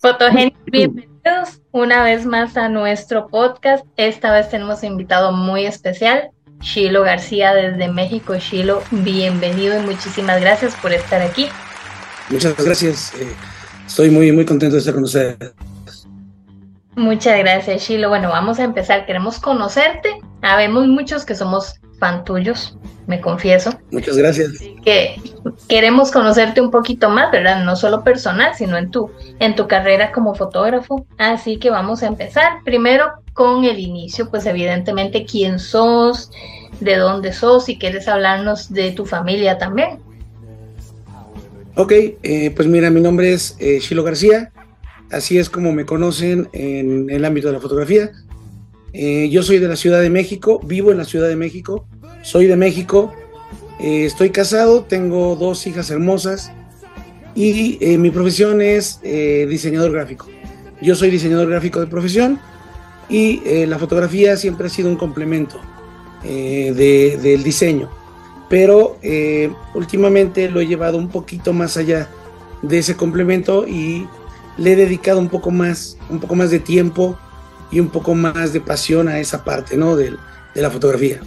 Fotogénicos, bienvenidos una vez más a nuestro podcast. Esta vez tenemos un invitado muy especial, Shilo García desde México. Shilo, bienvenido y muchísimas gracias por estar aquí. Muchas gracias. Eh, estoy muy, muy contento de estar con ustedes. Muchas gracias, Shilo. Bueno, vamos a empezar. Queremos conocerte. Habemos muchos que somos fan tuyos, me confieso. Muchas gracias. Que queremos conocerte un poquito más, ¿verdad? No solo personal, sino en tu, en tu carrera como fotógrafo. Así que vamos a empezar primero con el inicio, pues evidentemente quién sos, de dónde sos, si quieres hablarnos de tu familia también. Ok, eh, pues mira, mi nombre es eh, Shilo García, así es como me conocen en el ámbito de la fotografía. Eh, yo soy de la Ciudad de México, vivo en la Ciudad de México, soy de México, eh, estoy casado, tengo dos hijas hermosas y eh, mi profesión es diseñador gráfico. Yo soy diseñador gráfico de profesión y la fotografía siempre ha sido un complemento del diseño, pero últimamente lo he llevado un poquito más allá de ese complemento y le he dedicado un poco más, un poco más de tiempo y un poco más de pasión a esa parte, ¿no? De, de la fotografía.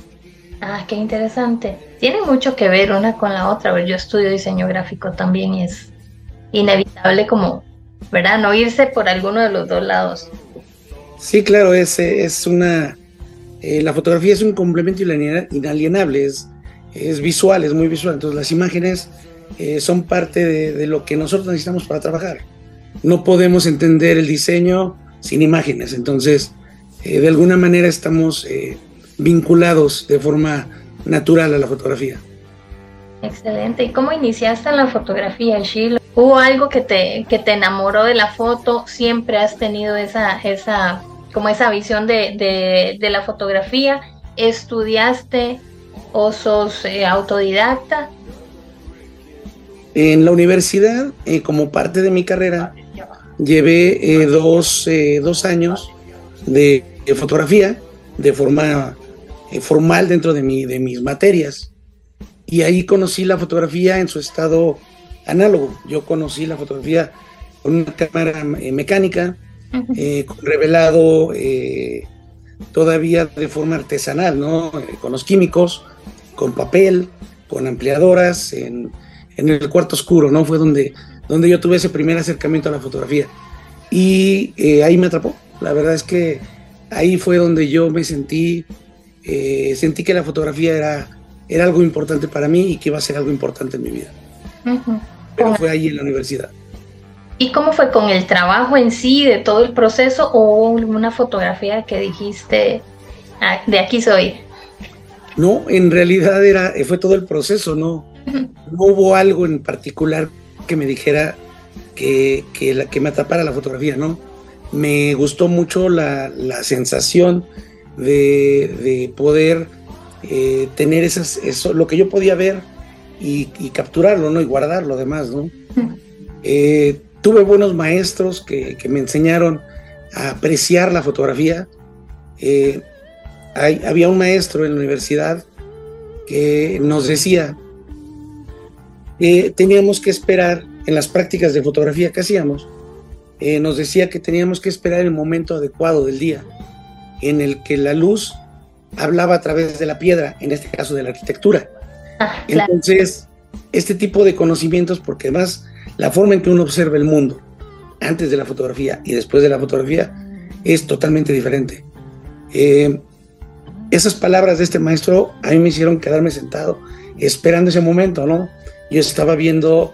Ah, qué interesante. Tiene mucho que ver una con la otra. Yo estudio diseño gráfico también y es inevitable como, ¿verdad? No irse por alguno de los dos lados. Sí, claro, es, es una... Eh, la fotografía es un complemento inalienable, es, es visual, es muy visual. Entonces las imágenes eh, son parte de, lo que nosotros necesitamos para trabajar. No podemos entender el diseño sin imágenes. Entonces, eh, de alguna manera estamos vinculados de forma natural a la fotografía. Excelente. ¿Y cómo iniciaste en la fotografía, Shilo? ¿Hubo algo que te, que te enamoró de la foto? ¿Siempre has tenido esa, esa, como esa visión de, de, la fotografía? ¿Estudiaste o sos eh, autodidacta? En la universidad, como parte de mi carrera, llevé eh, dos, eh, dos, años de, fotografía de forma eh, formal dentro de, mi, de mis materias. Y ahí conocí la fotografía en su estado análogo. Yo conocí la fotografía con una cámara mecánica, con revelado todavía de forma artesanal, ¿no? con los químicos, con papel, con ampliadoras, en, en el cuarto oscuro, ¿no? Fue donde donde yo tuve ese primer acercamiento a la fotografía. Y eh, ahí me atrapó. La verdad es que ahí fue donde yo me sentí, eh, sentí que la fotografía era, era algo importante para mí y que iba a ser algo importante en mi vida. Pero fue ahí en la universidad. ¿Y cómo fue con el trabajo en sí, de todo el proceso, o una fotografía que dijiste, ah, de aquí soy? No, en realidad era, fue todo el proceso, no, no hubo algo en particular que me dijera que, que, la, que me atrapara la fotografía, ¿no? Me gustó mucho la, la sensación de, de poder eh, tener esas, eso, lo que yo podía ver y, y capturarlo, ¿no? Y guardarlo además, ¿no? Eh, tuve buenos maestros que, que, me enseñaron a apreciar la fotografía. Eh, hay, había un maestro en la universidad que nos decía, teníamos que esperar en las prácticas de fotografía que hacíamos, eh, nos decía que teníamos que esperar el momento adecuado del día en el que la luz hablaba a través de la piedra, en este caso de la arquitectura. Ah, Entonces, este tipo de conocimientos, porque además la forma en que uno observa el mundo antes de la fotografía y después de la fotografía es totalmente diferente. Eh, esas palabras de este maestro a mí me hicieron quedarme sentado esperando ese momento, ¿no? yo estaba viendo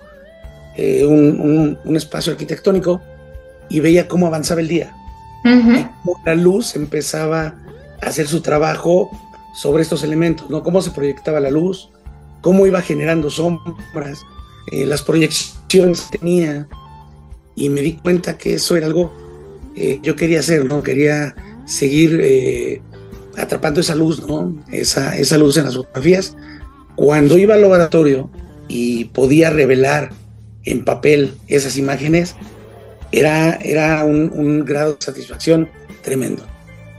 eh, un, espacio arquitectónico y veía cómo avanzaba el día. La luz empezaba a hacer su trabajo sobre estos elementos, ¿no? Cómo se proyectaba la luz, cómo iba generando sombras, eh, las proyecciones tenía. Y me di cuenta que eso era algo que yo quería hacer, ¿no? Quería seguir eh, atrapando esa luz, ¿no? Esa, esa luz en las fotografías. Cuando iba al laboratorio, y podía revelar en papel esas imágenes, era, era un, grado de satisfacción tremendo.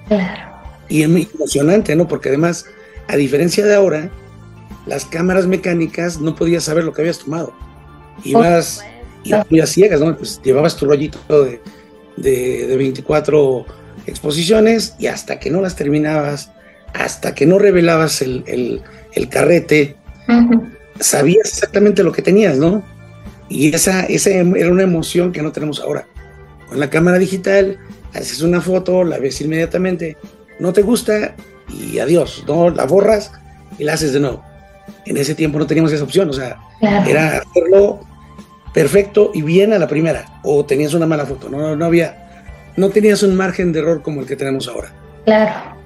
Claro. Y es muy emocionante, ¿no? Porque además, a diferencia de ahora, las cámaras mecánicas no podías saber lo que habías tomado. Ibas y muy a ciegas, ¿no? Pues llevabas tu rollito de, de, 24 exposiciones y hasta que no las terminabas, hasta que no revelabas el, carrete, sabías exactamente lo que tenías, ¿no? Y esa, esa era una emoción que no tenemos ahora. Con la cámara digital, haces una foto, la ves inmediatamente, no te gusta y adiós, ¿no? La borras y la haces de nuevo. En ese tiempo no teníamos esa opción, o sea, era hacerlo perfecto y bien a la primera, o tenías una mala foto, no, no había, no tenías un margen de error como el que tenemos ahora. Claro.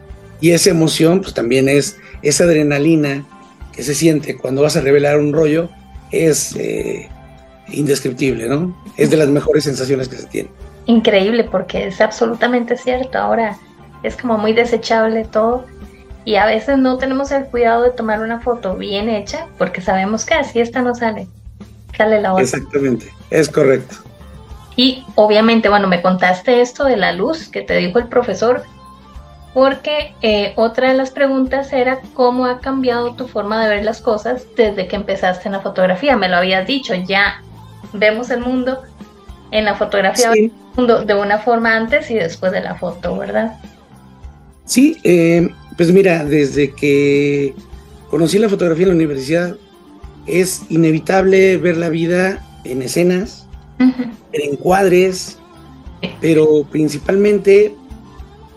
Y esa emoción, pues también es esa adrenalina que se siente cuando vas a revelar un rollo, es eh, indescriptible, ¿no? Es de las mejores sensaciones que se tiene. Increíble, porque es absolutamente cierto. Ahora es como muy desechable todo y a veces no tenemos el cuidado de tomar una foto bien hecha porque sabemos que así esta no sale. Sale la otra. Exactamente, es correcto. Y obviamente, bueno, me contaste esto de la luz que te dijo el profesor, porque eh, otra de las preguntas era cómo ha cambiado tu forma de ver las cosas desde que empezaste en la fotografía. Me lo habías dicho, ya vemos el mundo en la fotografía de una forma antes y después de la foto, ¿verdad? Sí, eh, pues mira, desde que conocí la fotografía en la universidad, es inevitable ver la vida en escenas, en encuadres, pero principalmente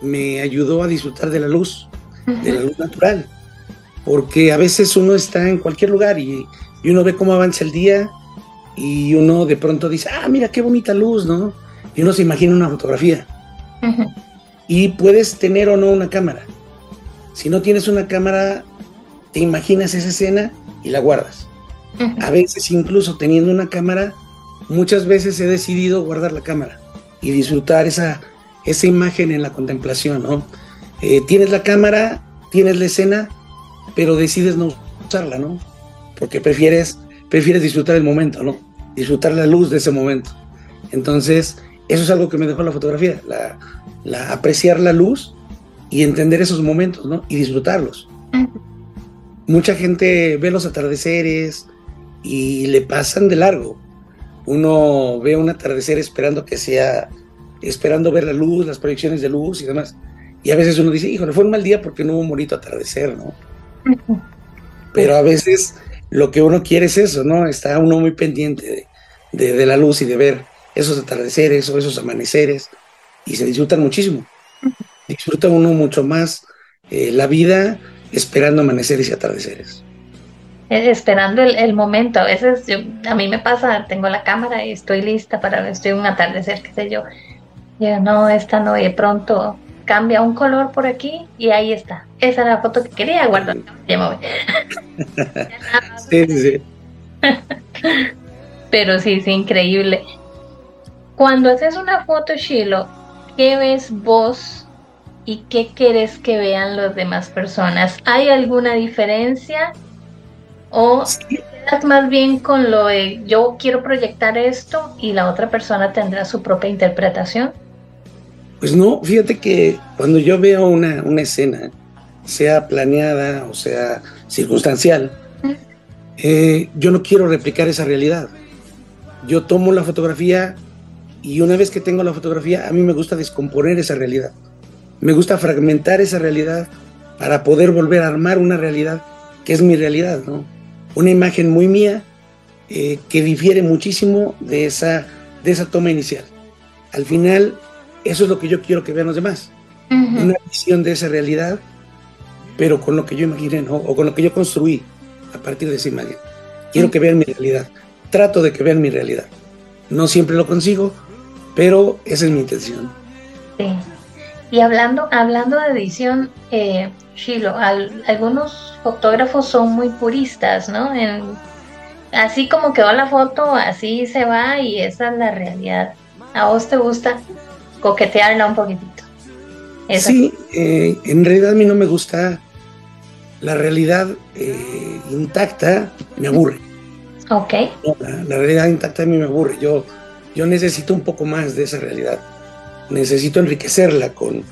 me ayudó a disfrutar de la luz, de la luz natural, porque a veces uno está en cualquier lugar y, uno ve cómo avanza el día y uno de pronto dice, ah, mira qué bonita luz, ¿no? Y uno se imagina una fotografía. Y puedes tener o no una cámara. Si no tienes una cámara, te imaginas esa escena y la guardas. A veces incluso teniendo una cámara, muchas veces he decidido guardar la cámara y disfrutar esa, esa imagen en la contemplación, ¿no? Eh, tienes la cámara, tienes la escena, pero decides no usarla, ¿no? Porque prefieres, prefieres disfrutar el momento, ¿no? Disfrutar la luz de ese momento. Entonces, eso es algo que me dejó la fotografía, la, apreciar la luz y entender esos momentos, ¿no? Y disfrutarlos. Mucha gente ve los atardeceres y le pasan de largo. Uno ve un atardecer esperando que sea, esperando ver la luz, las proyecciones de luz y demás. Y a veces uno dice, híjole, fue un mal día porque no hubo un bonito atardecer, ¿no? Pero a veces lo que uno quiere es eso, ¿no? Está uno muy pendiente de la luz y de ver esos atardeceres o esos amaneceres y se disfrutan muchísimo. Disfruta uno mucho más eh, la vida esperando amaneceres y atardeceres. Eh, esperando el, momento. A veces a mí me pasa, tengo la cámara y estoy lista para estoy un atardecer, qué sé yo. Yo no, esta no, y de pronto cambia un color por aquí y ahí está. Esa era la foto que quería guardar. Ya me voy. sí, sí. Pero sí, sí, increíble. Cuando haces una foto, Shiloh, ¿qué ves vos y qué quieres que vean las demás personas? ¿Hay alguna diferencia? ¿O quedas más bien con lo de yo quiero proyectar esto y la otra persona tendrá su propia interpretación? Pues no, fíjate que cuando yo veo una, una escena, sea planeada o sea circunstancial, eh, yo no quiero replicar esa realidad. Yo tomo la fotografía y una vez que tengo la fotografía, a mí me gusta descomponer esa realidad. Me gusta fragmentar esa realidad para poder volver a armar una realidad que es mi realidad, ¿no? Una imagen muy mía eh, que difiere muchísimo de esa, de esa toma inicial. Al final, eso es lo que yo quiero que vean los demás. Una visión de esa realidad, pero con lo que yo imaginé, ¿no? O con lo que yo construí a partir de esa imagen. Quiero que vean mi realidad. Trato de que vean mi realidad. No siempre lo consigo, pero esa es mi intención. Sí. Y hablando, hablando de edición, eh, Shilo, algunos fotógrafos son muy puristas, ¿no? así como quedó la foto, así se va y esa es la realidad. ¿A vos te gusta coquetearla un poquitito? Sí, eh, en realidad a mí no me gusta la realidad eh, intacta, me aburre. Ok. la, la, realidad intacta a mí me aburre. Yo yo necesito un poco más de esa realidad. Necesito enriquecerla con,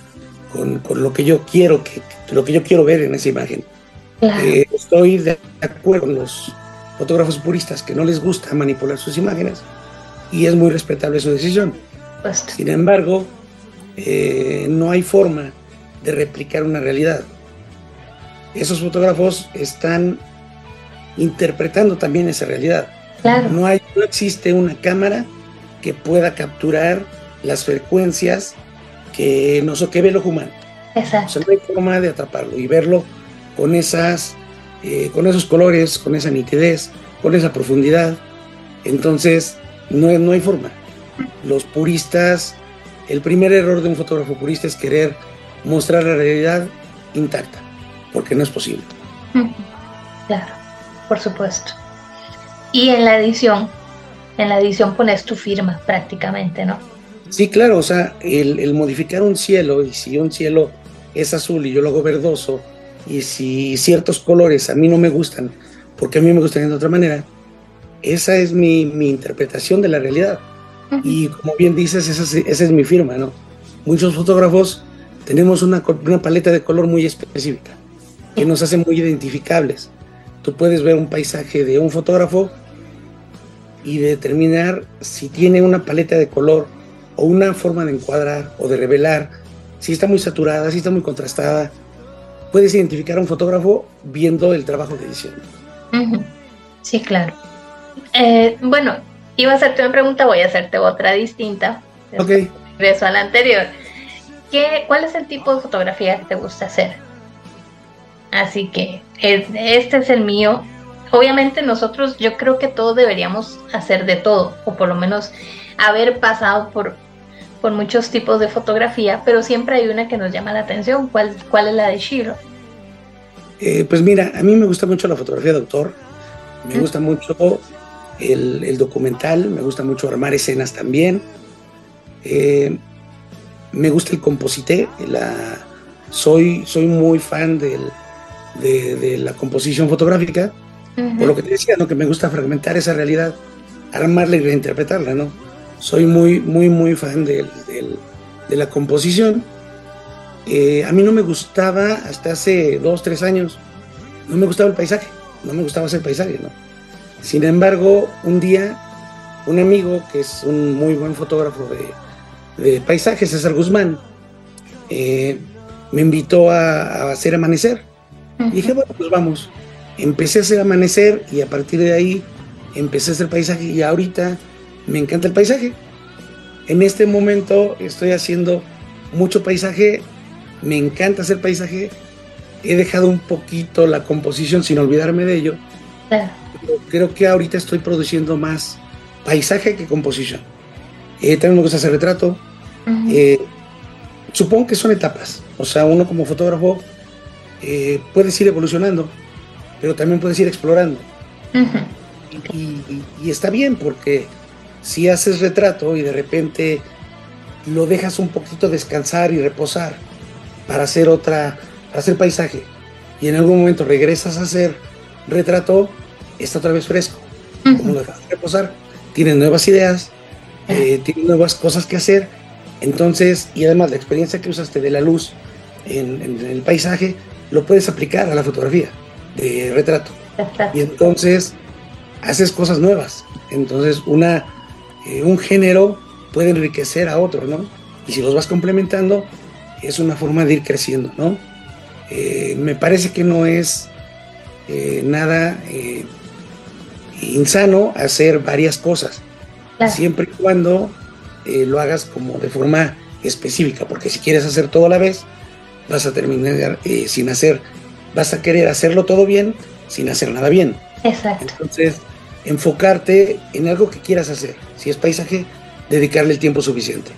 con, lo que yo quiero, que, lo que yo quiero ver en esa imagen. Eh, estoy de acuerdo con los fotógrafos puristas que no les gusta manipular sus imágenes, y es muy respetable su decisión. Sin embargo, eh, no hay forma de replicar una realidad. Esos fotógrafos están interpretando también esa realidad. No, hay, no existe una cámara que pueda capturar las frecuencias que, no, que ve el ojo humano. Exacto. no hay forma de atraparlo y verlo con, esas, eh, con esos colores, con esa nitidez, con esa profundidad. Entonces, no, no hay forma. Los puristas, el primer error de un fotógrafo purista es querer mostrar la realidad intacta, porque no es posible. Claro, por supuesto. Y en la edición, en la edición pones tu firma prácticamente, ¿no? Sí, claro, o sea, el, modificar un cielo, y si un cielo es azul y yo lo hago verdoso, y si ciertos colores a mí no me gustan, porque a mí me gustan de otra manera, esa es mi, interpretación de la realidad. Y como bien dices, esa es, esa es, mi firma, ¿no? Muchos fotógrafos tenemos una, una paleta de color muy específica, que nos hace muy identificables. Tú puedes ver un paisaje de un fotógrafo y determinar si tiene una paleta de color o una forma de encuadrar o de revelar, si está muy saturada, si está muy contrastada. Puedes identificar a un fotógrafo viendo el trabajo de edición. Sí, claro. Eh, bueno, iba a hacerte una pregunta, voy a hacerte otra distinta. Ok. Regreso a la anterior. ¿Qué, ¿Cuál es el tipo de fotografía que te gusta hacer? Así que este es el mío obviamente nosotros yo creo que todos deberíamos hacer de todo, o por lo menos haber pasado por, por muchos tipos de fotografía, pero siempre hay una que nos llama la atención. ¿Cuál, cuál es la de Shiro? Eh, pues mira, a mí me gusta mucho la fotografía de autor, me gusta mucho el, documental, me gusta mucho armar escenas también. Eh, me gusta el composité, la, soy, soy muy fan del, de, de, la composición fotográfica por lo que te decía, ¿no? Que me gusta fragmentar esa realidad, armarla y reinterpretarla, ¿no? Soy muy, muy, muy fan de, la composición. Eh, a mí no me gustaba hasta hace dos, tres años, no me gustaba el paisaje, no me gustaba hacer paisaje, ¿no? Sin embargo, un día, un amigo que es un muy buen fotógrafo de, paisajes, César Guzmán, eh, me invitó a, hacer amanecer. Y dije, bueno, pues vamos empecé a hacer amanecer y a partir de ahí empecé a hacer paisaje y ahorita me encanta el paisaje. En este momento estoy haciendo mucho paisaje, me encanta hacer paisaje, he dejado un poquito la composición sin olvidarme de ello. Creo que ahorita estoy produciendo más paisaje que composición. Eh, también me gusta hacer retrato. Eh, supongo que son etapas. O sea, uno como fotógrafo eh, puede ir evolucionando pero también puedes ir explorando. y, está bien porque si haces retrato y de repente lo dejas un poquito descansar y reposar para hacer otra, para hacer paisaje, y en algún momento regresas a hacer retrato, está otra vez fresco. Como lo dejas reposar, tienes nuevas ideas, eh, tienes nuevas cosas que hacer, entonces, y además la experiencia que usaste de la luz en el paisaje, lo puedes aplicar a la fotografía de retrato. Y entonces haces cosas nuevas. Entonces una, eh, un género puede enriquecer a otro, ¿no? Y si los vas complementando, es una forma de ir creciendo, ¿no? Eh, me parece que no es eh, nada insano hacer varias cosas, siempre y cuando lo hagas como de forma específica, porque si quieres hacer todo a la vez, vas a terminar sin hacer vas a querer hacerlo todo bien sin hacer nada bien. Exacto. Entonces, enfocarte en algo que quieras hacer. Si es paisaje, dedicarle el tiempo suficiente.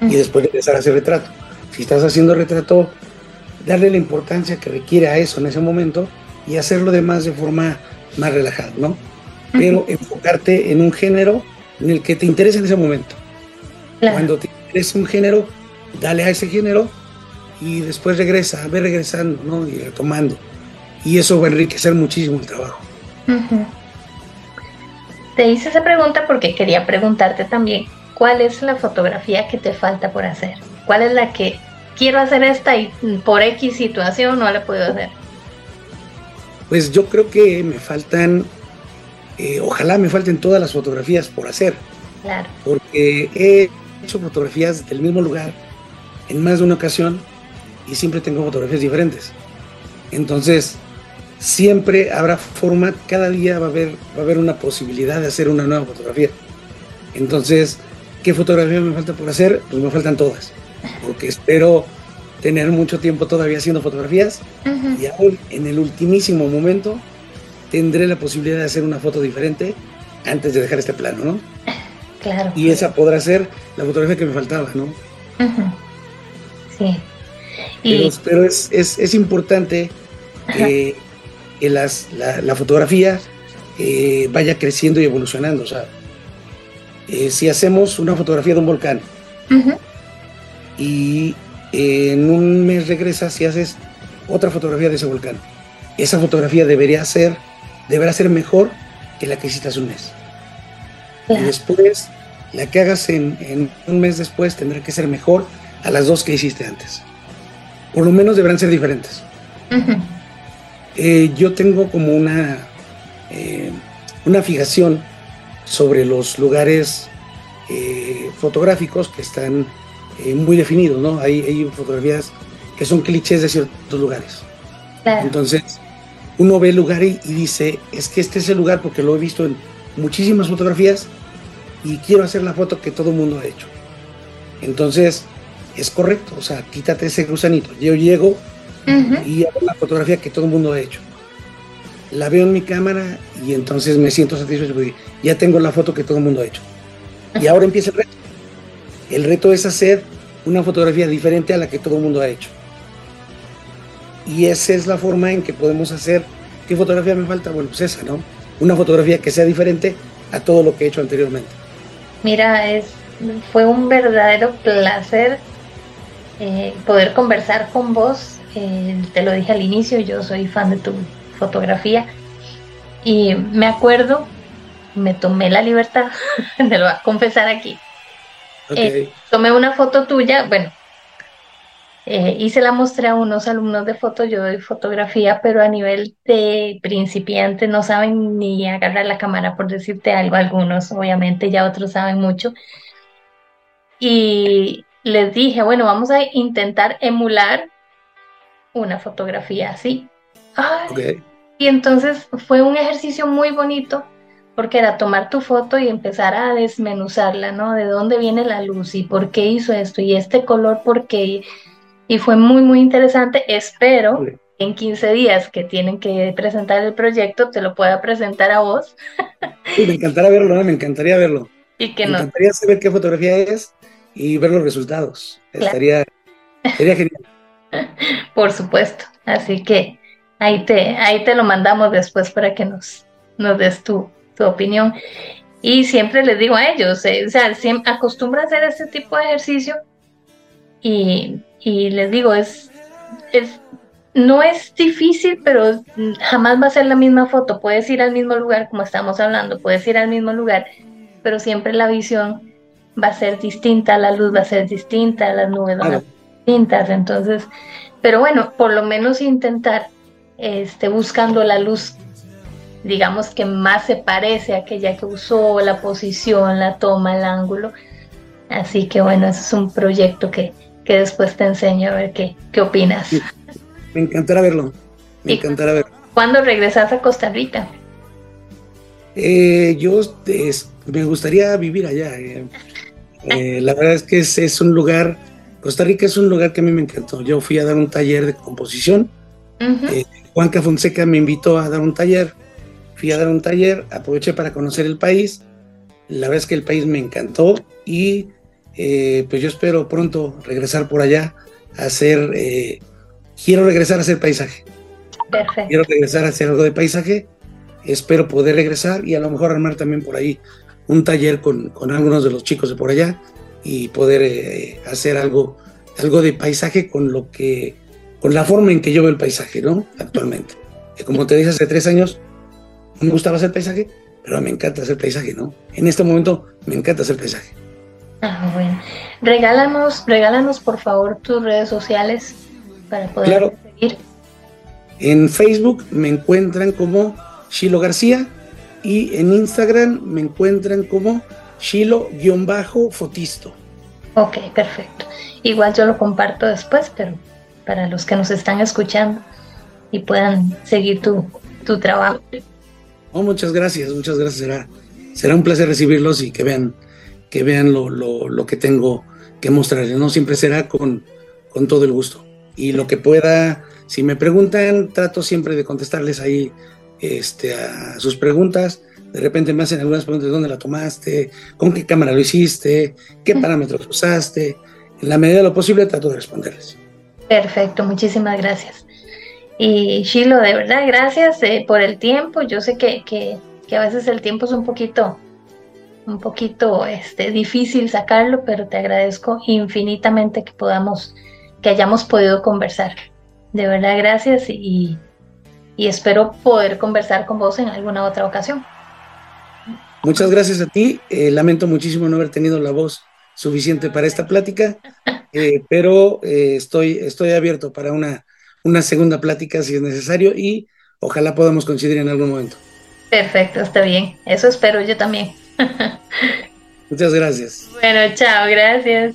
Y después empezar a hacer retrato. Si estás haciendo retrato, darle la importancia que requiere a eso en ese momento y hacerlo demás de forma más relajada, ¿no? Pero enfocarte en un género en el que te interese en ese momento. Cuando te interese un género, dale a ese género y después regresa, ve regresando, ¿no? Y retomando. Y eso va a enriquecer muchísimo el trabajo. Te hice esa pregunta porque quería preguntarte también, ¿cuál es la fotografía que te falta por hacer? ¿Cuál es la que quiero hacer esta y por X situación no la puedo hacer? Pues yo creo que me faltan, eh, ojalá me falten todas las fotografías por hacer. Claro. Porque he hecho fotografías del mismo lugar en más de una ocasión y siempre tengo fotografías diferentes. Entonces, siempre habrá forma, cada día va a haber, va a haber una posibilidad de hacer una nueva fotografía. Entonces, ¿qué fotografía me falta por hacer? Pues me faltan todas, porque espero tener mucho tiempo todavía haciendo fotografías y aún en el ultimísimo momento tendré la posibilidad de hacer una foto diferente antes de dejar este plano, ¿no? Claro. Y esa podrá ser la fotografía que me faltaba, ¿no? Sí. Pero, es, es, es, importante que, las, la, fotografía eh, vaya creciendo y evolucionando. O sea, eh, si hacemos una fotografía de un volcán y en un mes regresas y haces otra fotografía de ese volcán, esa fotografía debería ser, deberá ser mejor que la que hiciste hace un mes. Y después, la que hagas en, un mes después tendrá que ser mejor a las dos que hiciste antes. Por lo menos deberán ser diferentes. Eh, yo tengo como una, eh, una fijación sobre los lugares eh, fotográficos que están muy definidos, ¿no? Hay, hay, fotografías que son clichés de ciertos lugares. Entonces, uno ve el lugar y, dice, es que este es el lugar porque lo he visto en muchísimas fotografías y quiero hacer la foto que todo el mundo ha hecho. Entonces, es correcto, o sea, quítate ese gusanito. Yo llego y hago la fotografía que todo el mundo ha hecho. La veo en mi cámara y entonces me siento satisfecho porque ya tengo la foto que todo el mundo ha hecho. Y ahora empieza el reto. El reto es hacer una fotografía diferente a la que todo el mundo ha hecho. Y esa es la forma en que podemos hacer. ¿Qué fotografía me falta? Bueno, pues esa, ¿no? Una fotografía que sea diferente a todo lo que he hecho anteriormente. Mira, es, fue un verdadero placer eh, poder conversar con vos. Eh, te lo dije al inicio, yo soy fan de tu fotografía. Y me acuerdo, me tomé la libertad, te lo voy a confesar aquí. Eh, tomé una foto tuya, bueno, eh, y se la mostré a unos alumnos de foto, yo doy fotografía, pero a nivel de principiante no saben ni agarrar la cámara, por decirte algo, algunos obviamente, ya otros saben mucho. Y les dije, bueno, vamos a intentar emular una fotografía así. Y entonces fue un ejercicio muy bonito porque era tomar tu foto y empezar a desmenuzarla, ¿no? De dónde viene la luz y por qué hizo esto y este color, por qué y fue muy, muy interesante. Espero en 15 días que tienen que presentar el proyecto, te lo pueda presentar a vos. Sí, me encantaría verlo, me encantaría verlo. Y que me encantaría saber qué fotografía es y ver los resultados. Estaría, sería genial. Por supuesto. Así que ahí te, ahí te lo mandamos después para que nos, nos des tu, tu opinión. Y siempre les digo a ellos, eh, o sea, acostumbra a hacer este tipo de ejercicio y y les digo, es, es, no es difícil, pero jamás va a ser la misma foto. Puedes ir al mismo lugar, como estamos hablando, puedes ir al mismo lugar, pero siempre la visión va a ser distinta, la luz va a ser distinta, las nubes van a ser distintas. Entonces, pero bueno, por lo menos intentar este, buscando la luz, digamos que más se parece a aquella que usó, la posición, la toma, el ángulo. Así que bueno, ese es un proyecto que, que después te enseño a ver qué, qué opinas. Me encantará verlo. Me encantará verlo. ¿Cuándo regresas a Costa Rica? Eh, yo me gustaría vivir allá. Eh. Eh, la verdad es que es, un lugar, Costa Rica es un lugar que a mí me encantó. Yo fui a dar un taller de composición. Juanca Fonseca me invitó a dar un taller. Fui a dar un taller, aproveché para conocer el país. La verdad es que el país me encantó y eh, pues yo espero pronto regresar por allá a hacer, eh, quiero regresar a hacer paisaje. Perfecto. Quiero regresar a hacer algo de paisaje, espero poder regresar y a lo mejor armar también por ahí un taller con, con algunos de los chicos de por allá y poder eh, hacer algo, algo de paisaje con lo que, con la forma en que yo veo el paisaje, ¿no? Actualmente. como te dije hace tres años, me gustaba hacer paisaje, pero me encanta hacer paisaje, ¿no? En este momento me encanta hacer paisaje. Ah, bueno. Regálanos, regálanos por favor tus redes sociales para poder claro. seguir. En Facebook me encuentran como Shilo García y en Instagram me encuentran como Shilo-Fotisto. Ok, perfecto. Igual yo lo comparto después, pero para los que nos están escuchando y puedan seguir tu, tu trabajo. Oh, muchas gracias, muchas gracias. Será, será un placer recibirlos y que vean, que vean lo, lo, lo que tengo que mostrarles. No siempre será con, con todo el gusto. Y lo que pueda, si me preguntan, trato siempre de contestarles ahí este, a sus preguntas. De repente me hacen algunas preguntas, ¿dónde la tomaste? ¿Con qué cámara lo hiciste? ¿Qué parámetros usaste? En la medida de lo posible trato de responderles. Perfecto, muchísimas gracias. Y Shilo, de verdad, gracias eh, por el tiempo. Yo sé que, que, que, a veces el tiempo es un poquito, un poquito este, difícil sacarlo, pero te agradezco infinitamente que podamos, que hayamos podido conversar. De verdad, gracias y, y espero poder conversar con vos en alguna otra ocasión. Muchas gracias a ti. Eh, lamento muchísimo no haber tenido la voz suficiente para esta plática, eh, pero eh, estoy, estoy abierto para una una segunda plática si es necesario y ojalá podamos coincidir en algún momento. Perfecto, está bien. Eso espero yo también. Muchas gracias. Bueno, chao, gracias.